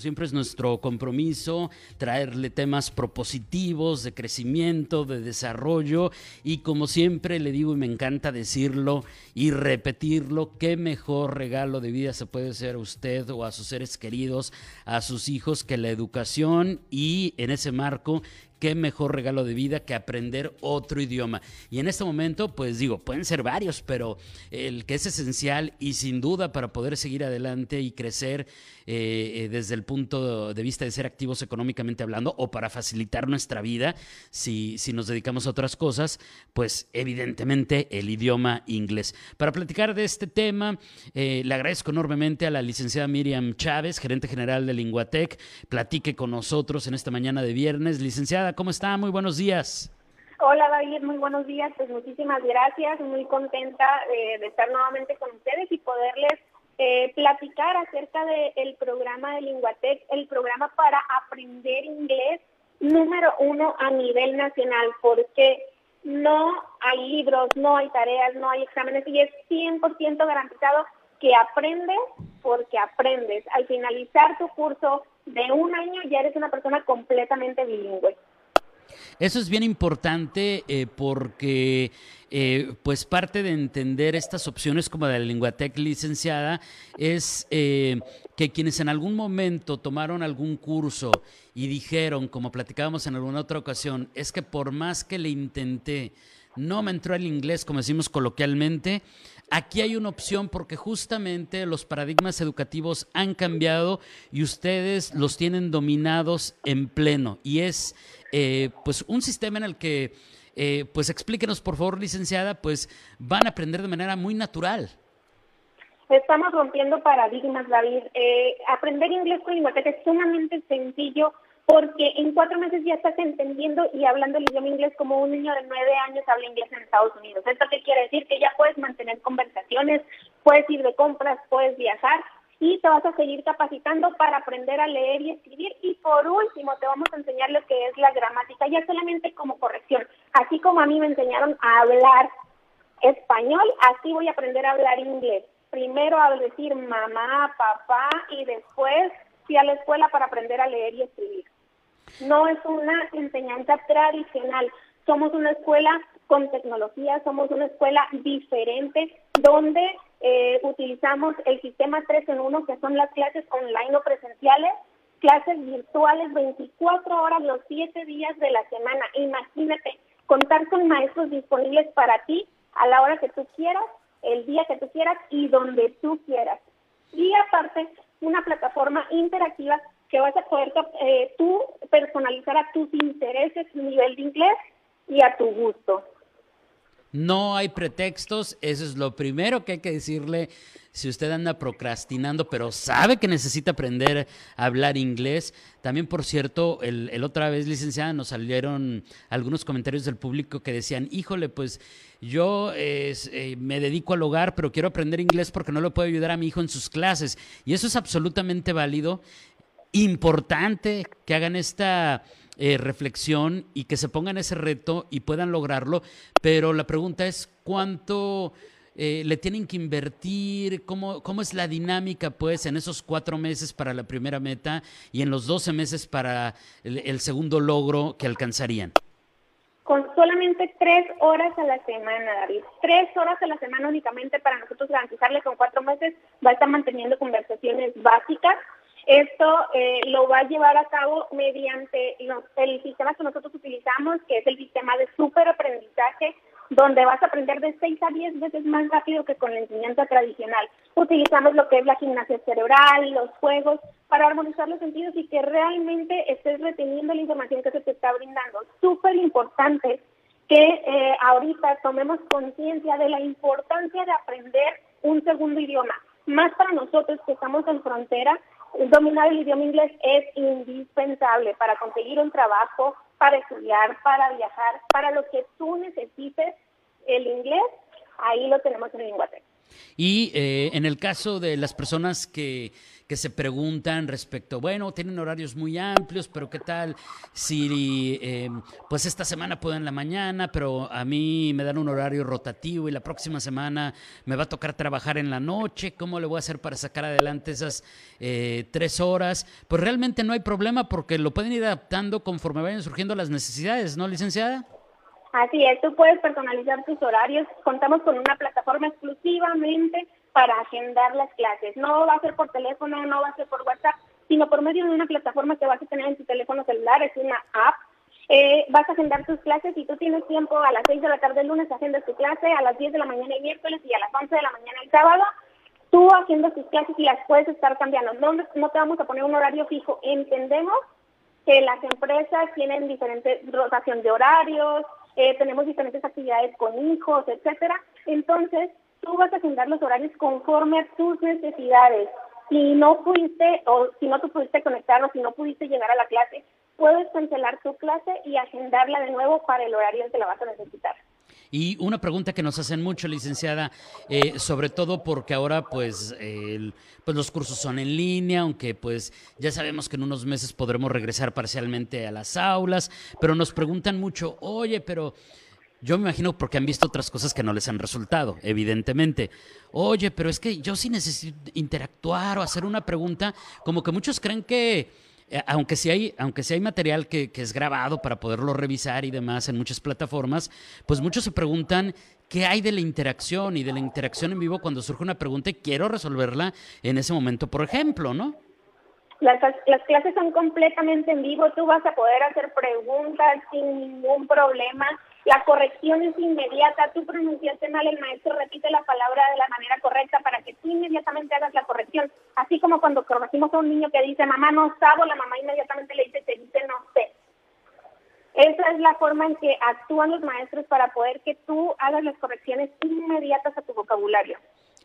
siempre es nuestro compromiso traerle temas propositivos de crecimiento, de desarrollo y como siempre le digo y me encanta decirlo y repetirlo, qué mejor regalo de vida se puede hacer a usted o a sus seres queridos, a sus hijos que la educación y en ese marco qué mejor regalo de vida que aprender otro idioma. Y en este momento, pues digo, pueden ser varios, pero el que es esencial y sin duda para poder seguir adelante y crecer eh, eh, desde el punto de vista de ser activos económicamente hablando o para facilitar nuestra vida, si, si nos dedicamos a otras cosas, pues evidentemente el idioma inglés. Para platicar de este tema, eh, le agradezco enormemente a la licenciada Miriam Chávez, gerente general de Linguatec, platique con nosotros en esta mañana de viernes. Licenciada, ¿cómo está? Muy buenos días. Hola David, muy buenos días. Pues muchísimas gracias, muy contenta de estar nuevamente con ustedes y poderles eh, platicar acerca del programa de Linguatec, el programa para aprender inglés número uno a nivel nacional, porque no hay libros, no hay tareas, no hay exámenes y es 100% garantizado que aprendes porque aprendes. Al finalizar tu curso de un año ya eres una persona completamente bilingüe. Eso es bien importante eh, porque eh, pues parte de entender estas opciones como de la Linguatec licenciada es eh, que quienes en algún momento tomaron algún curso y dijeron, como platicábamos en alguna otra ocasión, es que por más que le intenté, no me entró el inglés, como decimos coloquialmente, aquí hay una opción porque justamente los paradigmas educativos han cambiado y ustedes los tienen dominados en pleno. Y es eh, pues un sistema en el que, eh, pues explíquenos por favor, licenciada, pues van a aprender de manera muy natural. Estamos rompiendo paradigmas, David. Eh, aprender inglés con Linguatec es sumamente sencillo porque en cuatro meses ya estás entendiendo y hablando el idioma inglés como un niño de nueve años habla inglés en Estados Unidos. ¿Esto qué quiere decir? Que ya puedes mantener conversaciones, puedes ir de compras, puedes viajar y te vas a seguir capacitando para aprender a leer y escribir. Y por último, te vamos a enseñar lo que es la gramática, ya solamente como corrección. Así como a mí me enseñaron a hablar español, así voy a aprender a hablar inglés. Primero a decir mamá, papá y después fui a la escuela para aprender a leer y escribir. No es una enseñanza tradicional. Somos una escuela con tecnología, somos una escuela diferente donde eh, utilizamos el sistema 3 en 1, que son las clases online o presenciales, clases virtuales 24 horas los 7 días de la semana. Imagínate, contar con maestros disponibles para ti a la hora que tú quieras, el día que tú quieras y donde tú quieras. Y aparte, una plataforma interactiva que vas a poder eh, tú personalizar a tus intereses, tu nivel de inglés y a tu gusto. No hay pretextos, eso es lo primero que hay que decirle si usted anda procrastinando, pero sabe que necesita aprender a hablar inglés. También, por cierto, el, otra vez, licenciada, nos salieron algunos comentarios del público que decían, híjole, pues yo eh, me dedico al hogar, pero quiero aprender inglés porque no le puedo ayudar a mi hijo en sus clases. Y eso es absolutamente válido importante que hagan esta eh, reflexión y que se pongan ese reto y puedan lograrlo, pero la pregunta es cuánto eh, le tienen que invertir, ¿Cómo, cómo es la dinámica pues en esos cuatro meses para la primera meta y en los doce meses para el, segundo logro que alcanzarían. Con solamente tres horas a la semana, David. Tres horas a la semana únicamente para nosotros garantizarle con cuatro meses va a estar manteniendo conversaciones básicas esto eh, lo va a llevar a cabo mediante el sistema que nosotros utilizamos, que es el sistema de superaprendizaje, donde vas a aprender de 6 a 10 veces más rápido que con la enseñanza tradicional. Utilizamos lo que es la gimnasia cerebral, los juegos, para armonizar los sentidos y que realmente estés reteniendo la información que se te está brindando. Súper importante que eh, ahorita tomemos conciencia de la importancia de aprender un segundo idioma, más para nosotros que estamos en frontera dominar el idioma inglés es indispensable para conseguir un trabajo, para estudiar, para viajar, para lo que tú necesites el inglés, ahí lo tenemos en Linguatec. Y eh, en el caso de las personas que, que se preguntan respecto, bueno, tienen horarios muy amplios, pero ¿qué tal si em, pues esta semana puedo en la mañana, pero a mí me dan un horario rotativo y la próxima semana me va a tocar trabajar en la noche? ¿Cómo le voy a hacer para sacar adelante esas eh, tres horas? Pues realmente no hay problema porque lo pueden ir adaptando conforme vayan surgiendo las necesidades, ¿no, licenciada? Así es, tú puedes personalizar tus horarios. Contamos con una plataforma exclusivamente para agendar las clases. No va a ser por teléfono, no va a ser por WhatsApp, sino por medio de una plataforma que vas a tener en tu teléfono celular, es una app. Eh, vas a agendar tus clases y tú tienes tiempo a las 6 de la tarde el lunes, agendas tu clase, a las 10 de la mañana el miércoles y a las 11 de la mañana el sábado. Tú haciendo tus clases y las puedes estar cambiando. No, no te vamos a poner un horario fijo. Entendemos que las empresas tienen diferente rotación de horarios, eh, tenemos diferentes actividades con hijos, etcétera. Entonces, tú vas a agendar los horarios conforme a tus necesidades. Si no pudiste o si no te pudiste conectar o si no pudiste llegar a la clase, puedes cancelar tu clase y agendarla de nuevo para el horario en que la vas a necesitar. Y una pregunta que nos hacen mucho, licenciada, eh, sobre todo porque ahora pues, pues los cursos son en línea, aunque pues ya sabemos que en unos meses podremos regresar parcialmente a las aulas, pero nos preguntan mucho, oye, pero yo me imagino porque han visto otras cosas que no les han resultado, evidentemente. Oye, pero es que yo sí necesito interactuar o hacer una pregunta, como que muchos creen que, aunque sí hay, aunque sí hay material que, que es grabado para poderlo revisar y demás en muchas plataformas, pues muchos se preguntan qué hay de la interacción y de la interacción en vivo cuando surge una pregunta y quiero resolverla en ese momento, por ejemplo, ¿no? Las, las, clases son completamente en vivo, tú vas a poder hacer preguntas sin ningún problema. La corrección es inmediata, tú pronunciaste mal, el maestro repite la palabra de la manera correcta para que tú inmediatamente hagas la corrección. Así como cuando conocimos a un niño que dice mamá no sabo, la mamá inmediatamente le dice te dice no sé. Esa es la forma en que actúan los maestros para poder que tú hagas las correcciones inmediatas a tu vocabulario.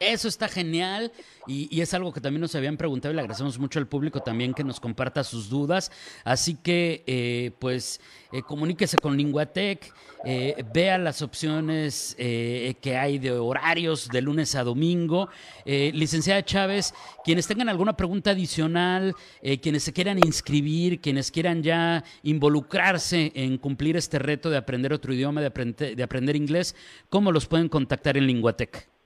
Eso está genial y, es algo que también nos habían preguntado y le agradecemos mucho al público también que nos comparta sus dudas. Así que, eh, pues, eh, comuníquese con Linguatec, eh, vea las opciones que hay de horarios de lunes a domingo. licenciada Chávez, quienes tengan alguna pregunta adicional, quienes se quieran inscribir, quienes quieran ya involucrarse en cumplir este reto de aprender otro idioma, de, de aprender inglés, ¿cómo los pueden contactar en Linguatec?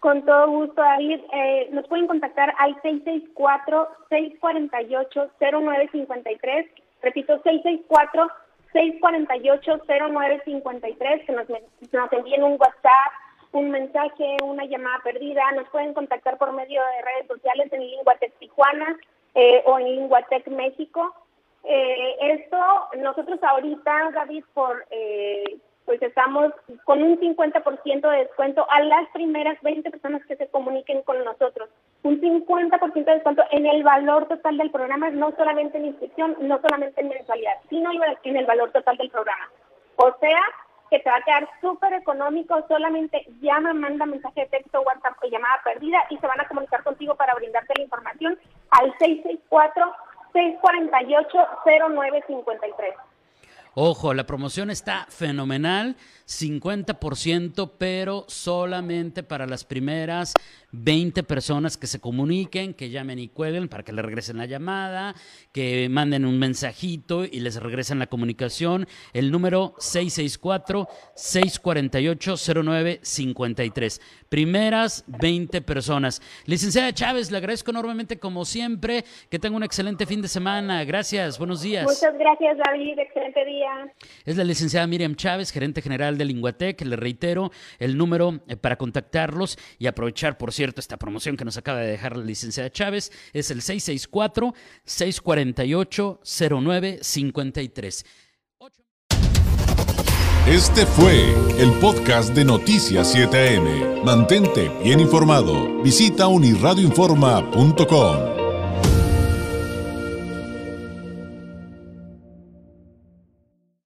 Con todo gusto, David. Eh, nos pueden contactar al 664-648-0953. Repito, 664-648-0953. Que nos, envíen un WhatsApp, un mensaje, una llamada perdida. Nos pueden contactar por medio de redes sociales en Linguatec Tijuana eh, o en Linguatec México. Eh, esto, nosotros ahorita, David, por eh, pues estamos con un 50% de descuento a las primeras 20 personas que se comuniquen con nosotros. Un 50% de descuento en el valor total del programa, no solamente en inscripción, no solamente en mensualidad, sino en el valor total del programa. O sea, que te va a quedar súper económico, solamente llama, manda mensaje de texto, WhatsApp o llamada perdida y se van a comunicar contigo para brindarte la información al 664 648 0953. Ojo, la promoción está fenomenal, 50%, pero solamente para las primeras 20 personas que se comuniquen, que llamen y cuelguen para que le regresen la llamada, que manden un mensajito y les regresen la comunicación. El número 664-648-0953. Primeras 20 personas. Licenciada Chávez, le agradezco enormemente como siempre. Que tenga un excelente fin de semana. Gracias, buenos días. Muchas gracias, David. Excelente día. Es la licenciada Miriam Chávez, gerente general de Linguatec. Le reitero el número eh, para contactarlos y aprovechar, por cierto, esta promoción que nos acaba de dejar la licenciada Chávez. Es el 664-648-0953. Este fue el podcast de Noticias 7am. Mantente bien informado. Visita unirradioinforma.com.